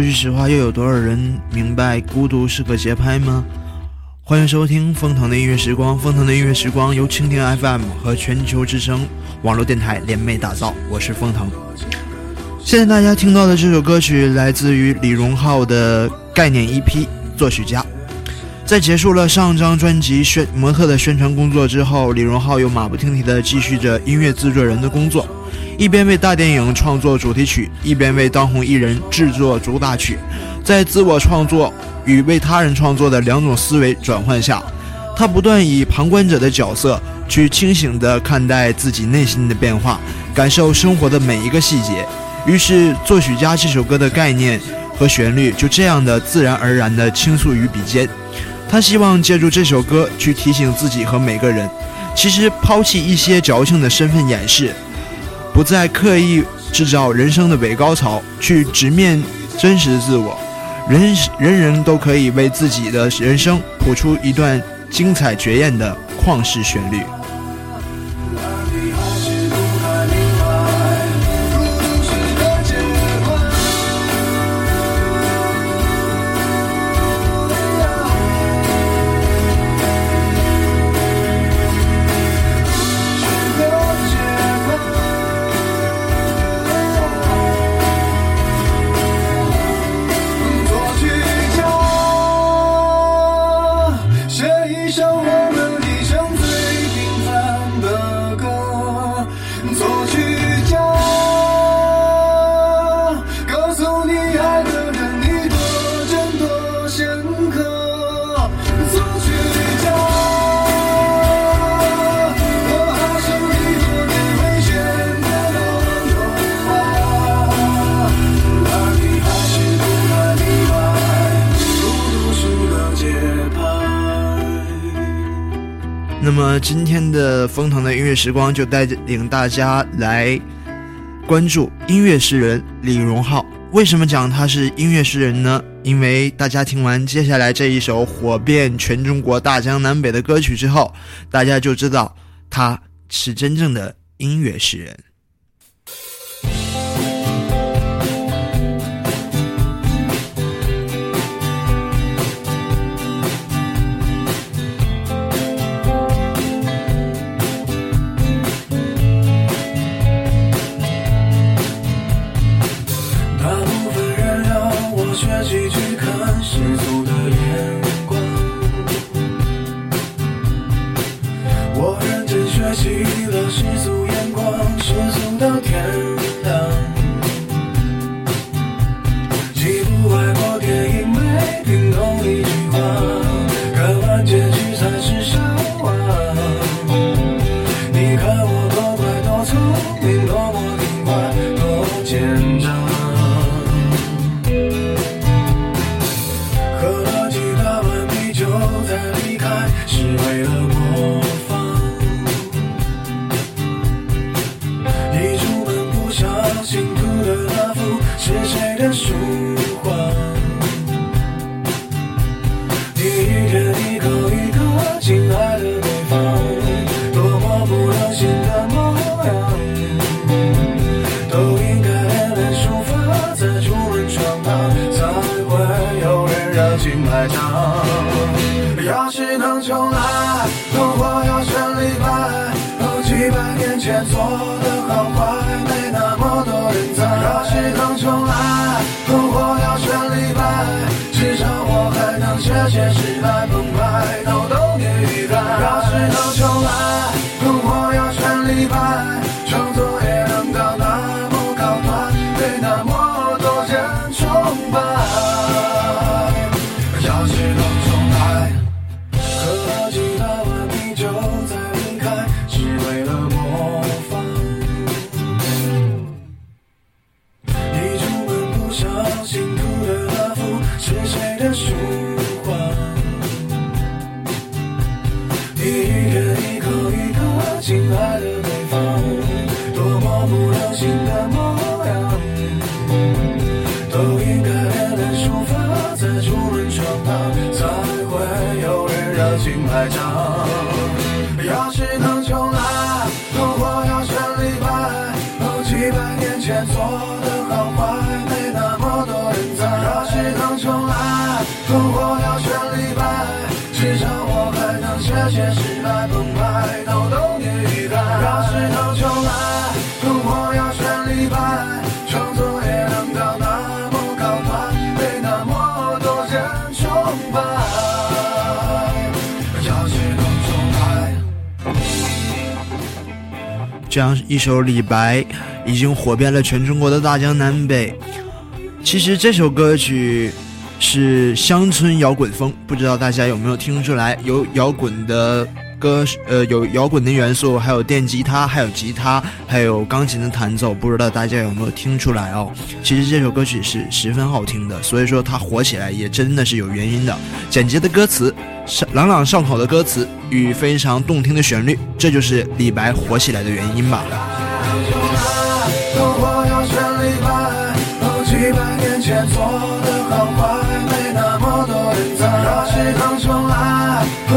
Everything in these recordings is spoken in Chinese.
说句实话，又有多少人明白孤独是个节拍吗？欢迎收听风腾的音乐时光，风腾的音乐时光由蜻蜓 FM 和全球之声网络电台联袂打造，我是风腾。现在大家听到的这首歌曲来自于李荣浩的概念 EP《作曲家》。在结束了上张专辑宣模特的宣传工作之后，李荣浩又马不停蹄地继续着音乐制作人的工作，一边为大电影创作主题曲，一边为当红艺人制作主打曲。在自我创作与为他人创作的两种思维转换下，他不断以旁观者的角色去清醒地看待自己内心的变化，感受生活的每一个细节。于是，《作曲家》这首歌的概念和旋律就这样的自然而然地倾诉于笔尖。他希望借助这首歌去提醒自己和每个人，其实抛弃一些矫情的身份掩饰，不再刻意制造人生的伪高潮，去直面真实的自我。人人人都可以为自己的人生谱出一段精彩绝艳的旷世旋律。那么今天的风腾的音乐时光就带领大家来关注音乐诗人李荣浩。为什么讲他是音乐诗人呢？因为大家听完接下来这一首火遍全中国大江南北的歌曲之后，大家就知道他是真正的音乐诗人。热情排场，要是能重来，同伙要选李白。几百年前做的好坏，没那么多人猜。要是能重来，同伙要选李白。至少我还能写写诗来澎湃逗逗你。看，要是能重来，同伙要选李白。做的好坏没那么多人。能重来，要，至少我还能写写澎湃，能重来，要，创作也能到那么高端，被那么多人崇拜。这样一首李白。已经火遍了全中国的大江南北。其实这首歌曲是乡村摇滚风，不知道大家有没有听出来？有摇滚的歌，呃，有摇滚的元素，还有电吉他，还有吉他，还有钢琴的弹奏，不知道大家有没有听出来哦？其实这首歌曲是十分好听的，所以说它火起来也真的是有原因的。简洁的歌词，朗朗上口的歌词与非常动听的旋律，这就是李白火起来的原因吧。我要全力摆，哦，几百年前做的好坏，没那么多人在。要是能重来，哦，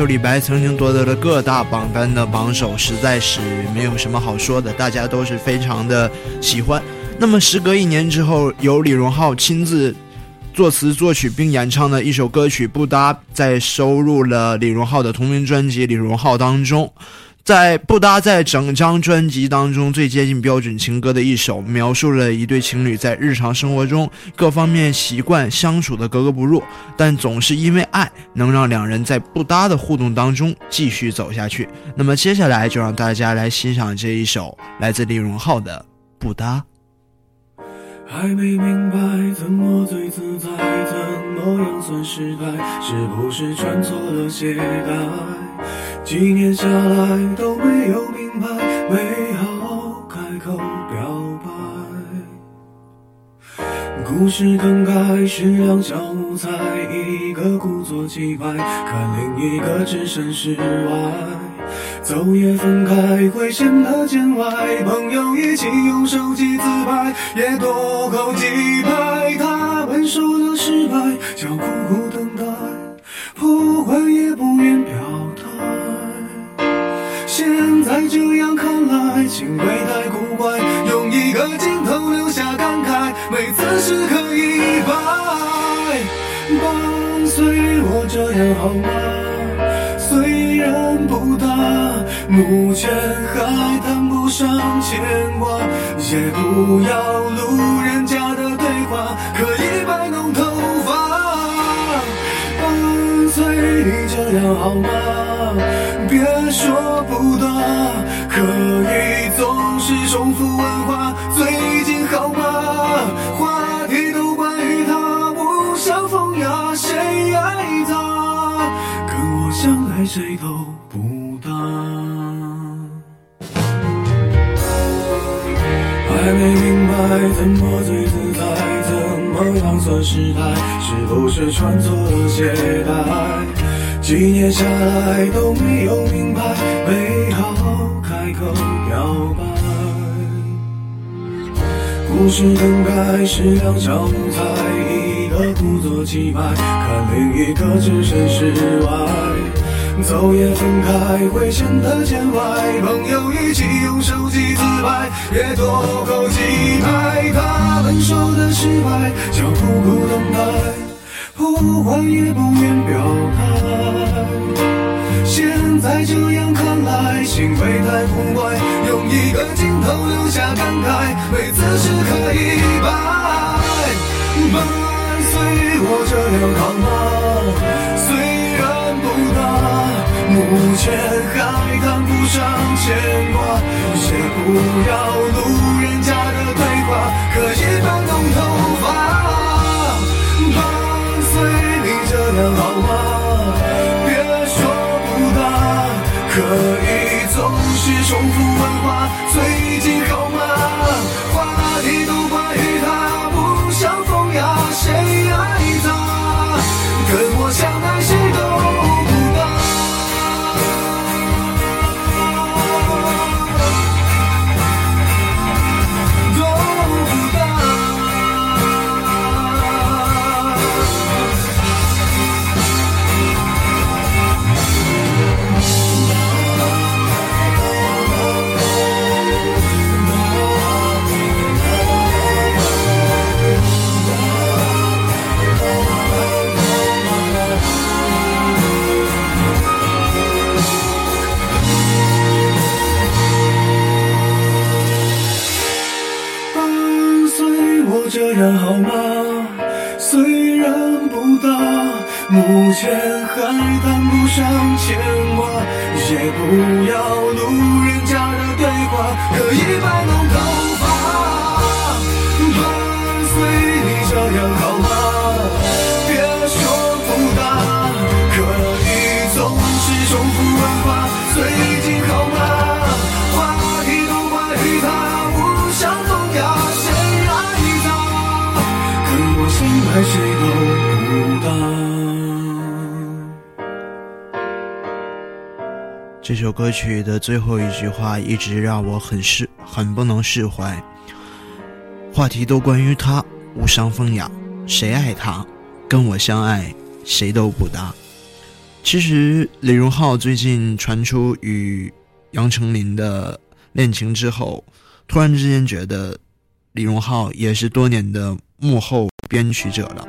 就李白曾经夺得了各大榜单的榜首，实在是没有什么好说的，大家都是非常的喜欢。那么时隔一年之后，由李荣浩亲自作词作曲并演唱的一首歌曲《不搭》，在收入了李荣浩的同名专辑《李荣浩》当中。在《不搭》在整张专辑当中最接近标准情歌的一首，描述了一对情侣在日常生活中各方面习惯相处的格格不入，但总是因为爱能让两人在不搭的互动当中继续走下去。那么接下来就让大家来欣赏这一首来自李荣浩的《不搭》。还没明白怎么最自在，怎么样算失败？是不是穿错了鞋带？几年下来都没有明白，没好开口表白。故事刚开始两小无猜，一个故作气派，看另一个置身事外。走也分开会显得见外，朋友一起用手机自拍，也多扣几拍。来，情味太古怪，用一个镜头留下感慨，每次时刻一摆。伴随我这样好吗？虽然不大，目前还谈不上牵挂，也不要路人甲的对话，可以摆弄头发。伴随你这样好吗？别说不搭，可以总是重复问话，最近好吗？话题都关于他，无伤风雅，谁爱他？跟我相爱谁都不搭。还没明白怎么最自在，怎么样算失态？是不是穿错了鞋带？几年下来都没有明白，没好开口表白。故事刚开始两小无猜，一个故作气派，看另一个置身事外。走也分开会显得见外，朋友一起用手机自拍，也多扣几拍。他们说的失败，叫苦苦等待，破坏也不愿表态。现在这样看来，行为太古怪，用一个镜头留下感慨，每次时刻一摆。伴随我这样好吗？虽然不大，目前还谈不上牵挂，也不要路人甲的对话，可以摆弄头好吗？别说不答，可以总是重复问话，最然好吗？虽然不大，目前还谈不上牵挂，也不要路人甲的对话，可以摆弄头发。伴随你这样谁都不答。这首歌曲的最后一句话一直让我很释很不能释怀。话题都关于他，无伤风雅，谁爱他？跟我相爱，谁都不搭。其实李荣浩最近传出与杨丞琳的恋情之后，突然之间觉得李荣浩也是多年的幕后编曲者了。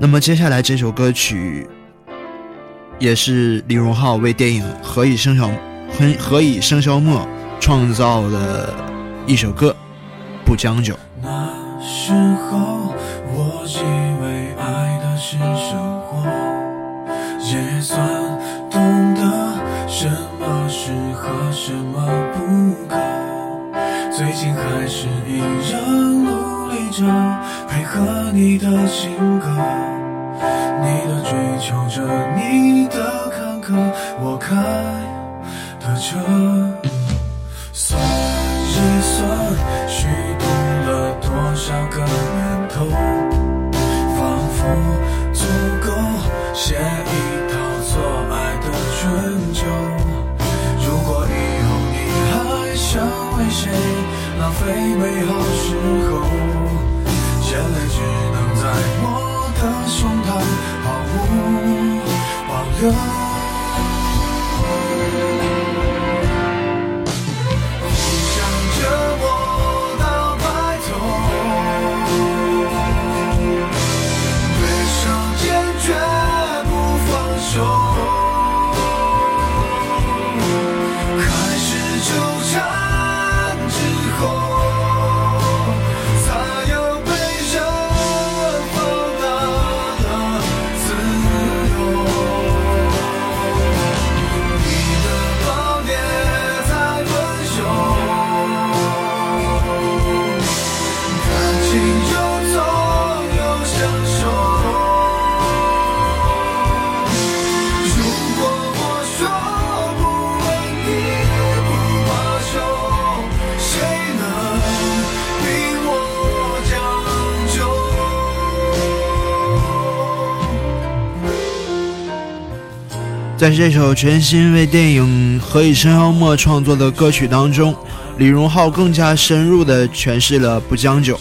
那么接下来这首歌曲也是李荣浩为电影《何以笙箫何何以笙箫默》创造的一首歌，《不将就》。那时候，我以为爱的是生活，也算懂得什么适合，什么不可。最近还是一样努着，配合你的性格，你的追求着，你的坎坷，我开的车。算一算，虚度了多少个年头，仿佛足够写一套做爱的春秋。如果以后你还想为谁浪费美好时候，保留。在这首全新为电影《何以笙箫默》创作的歌曲当中，李荣浩更加深入地诠释了不将就。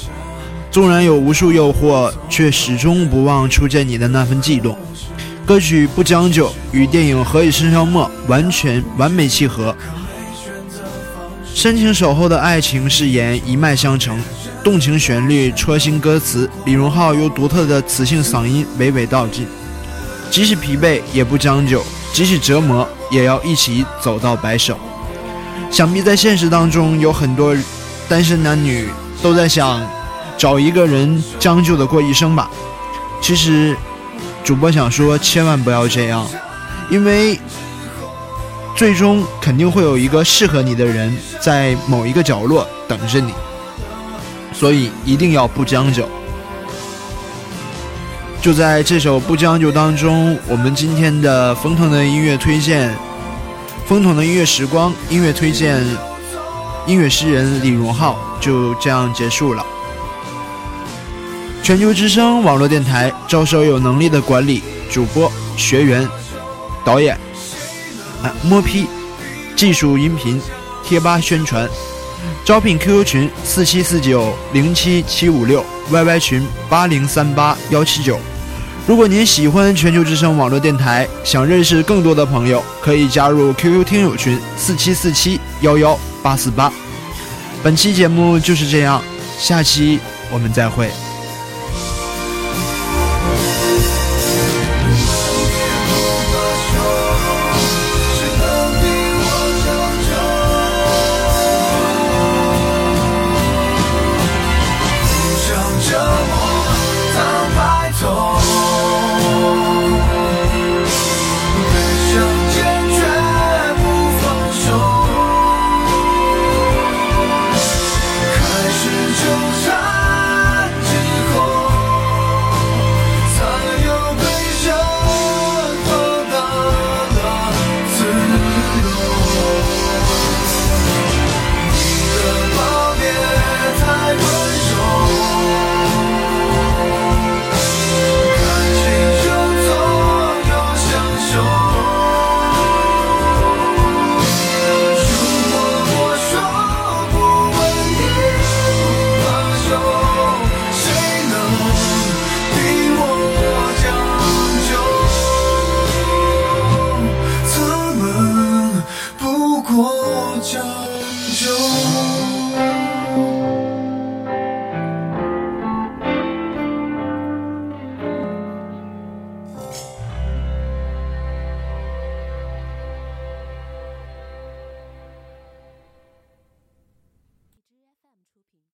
纵然有无数诱惑，却始终不忘初见你的那份悸动。歌曲《不将就》与电影《何以笙箫默》完全完美契合，深情守候的爱情誓言一脉相承，动情旋律戳心歌词，李荣浩用独特的磁性嗓音娓娓道尽。即使疲惫也不将就，即使折磨也要一起走到白首。想必在现实当中，有很多单身男女都在想，找一个人将就的过一生吧。其实，主播想说，千万不要这样，因为最终肯定会有一个适合你的人在某一个角落等着你，所以一定要不将就。就在这首《不将就》当中，我们今天的风腾的音乐推荐，风腾的音乐时光音乐推荐，音乐诗人李荣浩就这样结束了。全球之声网络电台招收有能力的管理主播、学员、导演，啊，摸批、技术、音频、贴吧宣传，招聘 QQ 群四七四九零七七五六，YY 群八零三八幺七九。如果您喜欢全球之声网络电台，想认识更多的朋友，可以加入 QQ 听友群四七四七幺幺八四八。本期节目就是这样，下期我们再会。